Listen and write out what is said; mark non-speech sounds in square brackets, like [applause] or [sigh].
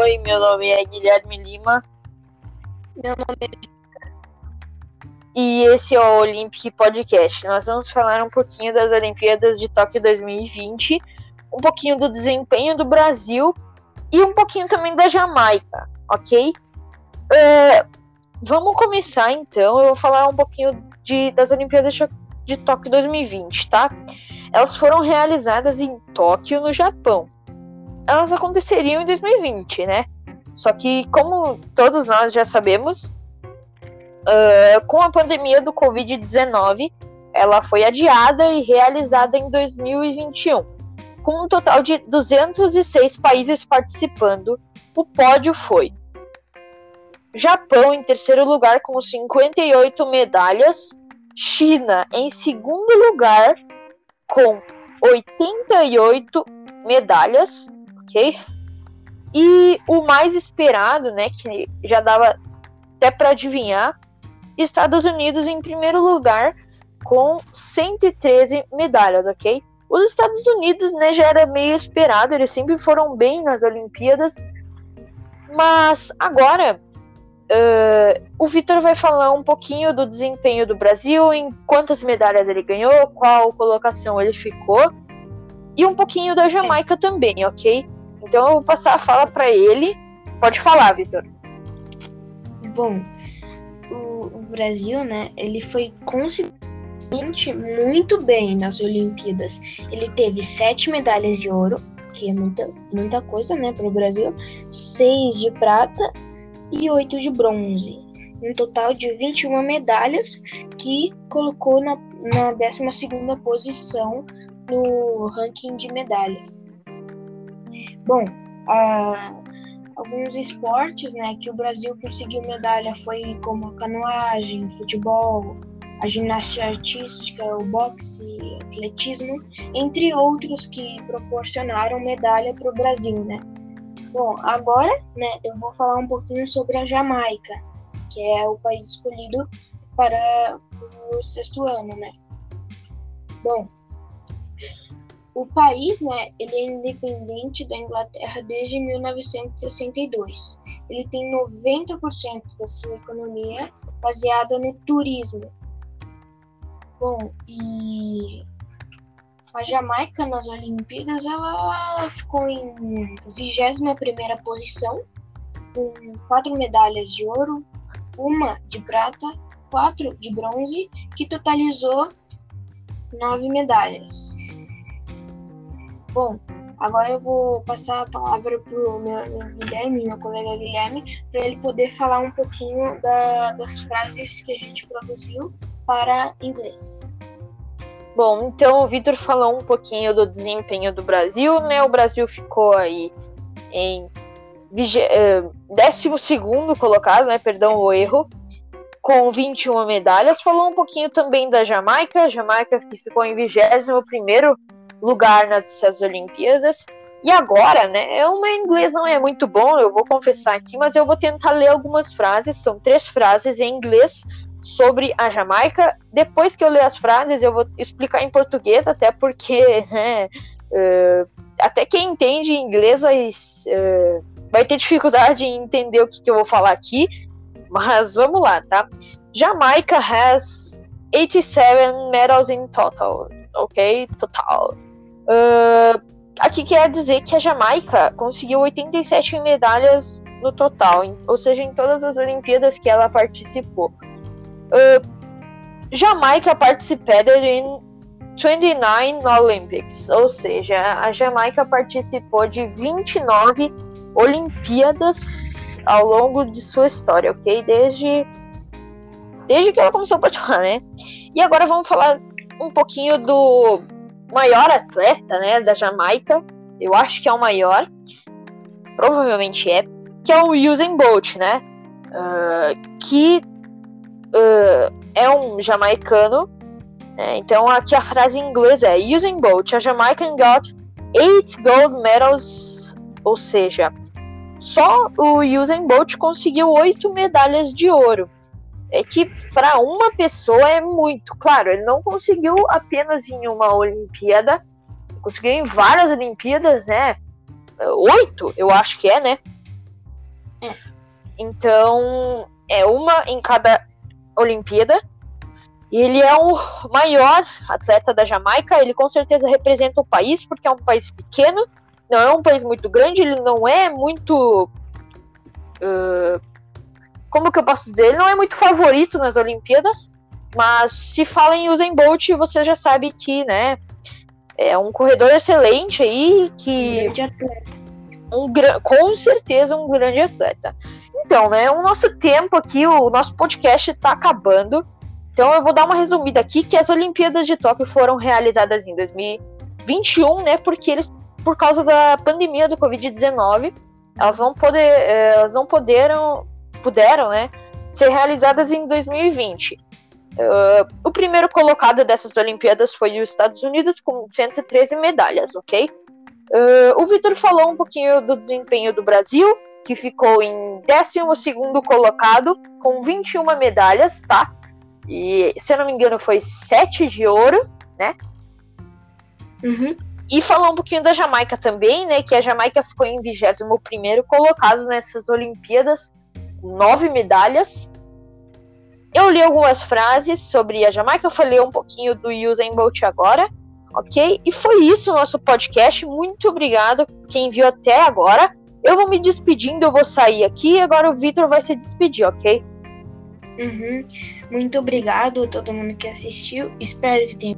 Oi, meu nome é Guilherme Lima. Meu nome é e esse é o Olympic Podcast. Nós vamos falar um pouquinho das Olimpíadas de Tóquio 2020, um pouquinho do desempenho do Brasil e um pouquinho também da Jamaica, ok? Uh, vamos começar então. Eu vou falar um pouquinho de, das Olimpíadas de Tóquio 2020, tá? Elas foram realizadas em Tóquio, no Japão. Elas aconteceriam em 2020, né? Só que, como todos nós já sabemos, uh, com a pandemia do Covid-19, ela foi adiada e realizada em 2021. Com um total de 206 países participando, o pódio foi Japão em terceiro lugar com 58 medalhas, China em segundo lugar com 88 medalhas, ok? E o mais esperado, né, que já dava até para adivinhar, Estados Unidos em primeiro lugar com 113 medalhas, ok? Os Estados Unidos, né, já era meio esperado, eles sempre foram bem nas Olimpíadas, mas agora uh, o Vitor vai falar um pouquinho do desempenho do Brasil, em quantas medalhas ele ganhou, qual colocação ele ficou, e um pouquinho da Jamaica também, ok? Então eu vou passar a fala para ele. Pode falar, Vitor. Bom, Brasil, né, ele foi consideravelmente muito bem nas Olimpíadas. Ele teve sete medalhas de ouro, que é muita, muita coisa, né, para o Brasil, seis de prata e oito de bronze. Um total de 21 medalhas, que colocou na, na 12 posição no ranking de medalhas. Bom, a, alguns esportes, né, que o Brasil conseguiu medalha foi como a canoagem, futebol, a ginástica artística, o boxe, atletismo, entre outros que proporcionaram medalha para o Brasil, né. Bom, agora, né, eu vou falar um pouquinho sobre a Jamaica, que é o país escolhido para o sexto ano, né. Bom, o país, né, ele é independente da Inglaterra desde 1962. Ele tem 90% da sua economia baseada no turismo. Bom, e a Jamaica nas Olimpíadas ela ficou em 21ª posição, com quatro medalhas de ouro, uma de prata, quatro de bronze, que totalizou nove medalhas. Bom, agora eu vou passar a palavra para o meu, meu, Guilherme, meu colega Guilherme, para ele poder falar um pouquinho da, das frases que a gente produziu para inglês. Bom, então o Vitor falou um pouquinho do desempenho do Brasil, né? O Brasil ficou aí em eh, décimo segundo colocado, né? Perdão o erro, com 21 medalhas. Falou um pouquinho também da Jamaica, Jamaica que ficou em 21 primeiro lugar nessas Olimpíadas. E agora, né? O meu inglês não é muito bom, eu vou confessar aqui, mas eu vou tentar ler algumas frases. São três frases em inglês sobre a Jamaica. Depois que eu ler as frases, eu vou explicar em português, até porque, [laughs] né? Uh, até quem entende inglês uh, vai ter dificuldade em entender o que, que eu vou falar aqui. Mas vamos lá, tá? Jamaica has 87 medals in total. Ok? Total. Uh, aqui quer dizer que a Jamaica conseguiu 87 medalhas no total, ou seja, em todas as Olimpíadas que ela participou. Uh, Jamaica participated in 29 Olympics, ou seja, a Jamaica participou de 29 Olimpíadas ao longo de sua história, ok? Desde, desde que ela começou a participar, né? E agora vamos falar um pouquinho do maior atleta, né, da Jamaica, eu acho que é o maior, provavelmente é, que é o Usain Bolt, né, uh, que uh, é um jamaicano, né, então aqui a frase em inglês é Usain Bolt, a Jamaican got eight gold medals, ou seja, só o Usain Bolt conseguiu oito medalhas de ouro é que para uma pessoa é muito. Claro, ele não conseguiu apenas em uma Olimpíada, conseguiu em várias Olimpíadas, né? Oito, eu acho que é, né? É. Então, é uma em cada Olimpíada. E ele é o maior atleta da Jamaica. Ele com certeza representa o país, porque é um país pequeno, não é um país muito grande, ele não é muito. Uh, como que eu posso dizer? Ele não é muito favorito nas Olimpíadas. Mas se fala em Usain Bolt, você já sabe que, né, é um corredor excelente aí, que... Um grande atleta. Um, com certeza um grande atleta. Então, né, o nosso tempo aqui, o nosso podcast está acabando. Então eu vou dar uma resumida aqui, que as Olimpíadas de Tóquio foram realizadas em 2021, né, porque eles, por causa da pandemia do Covid-19, elas não, poder, eh, elas não puderam, puderam, né, ser realizadas em 2020. Uh, o primeiro colocado dessas Olimpíadas foi os Estados Unidos, com 113 medalhas, ok? Uh, o Vitor falou um pouquinho do desempenho do Brasil, que ficou em 12 colocado, com 21 medalhas, tá? E, se eu não me engano, foi 7 de ouro, né? Uhum. E falar um pouquinho da Jamaica também, né? Que a Jamaica ficou em 21 colocado nessas Olimpíadas, 9 medalhas. Eu li algumas frases sobre a Jamaica, eu falei um pouquinho do Usain Bolt agora, ok? E foi isso o nosso podcast. Muito obrigado quem viu até agora. Eu vou me despedindo, eu vou sair aqui agora o Vitor vai se despedir, ok? Uhum. Muito obrigado a todo mundo que assistiu. Espero que tenha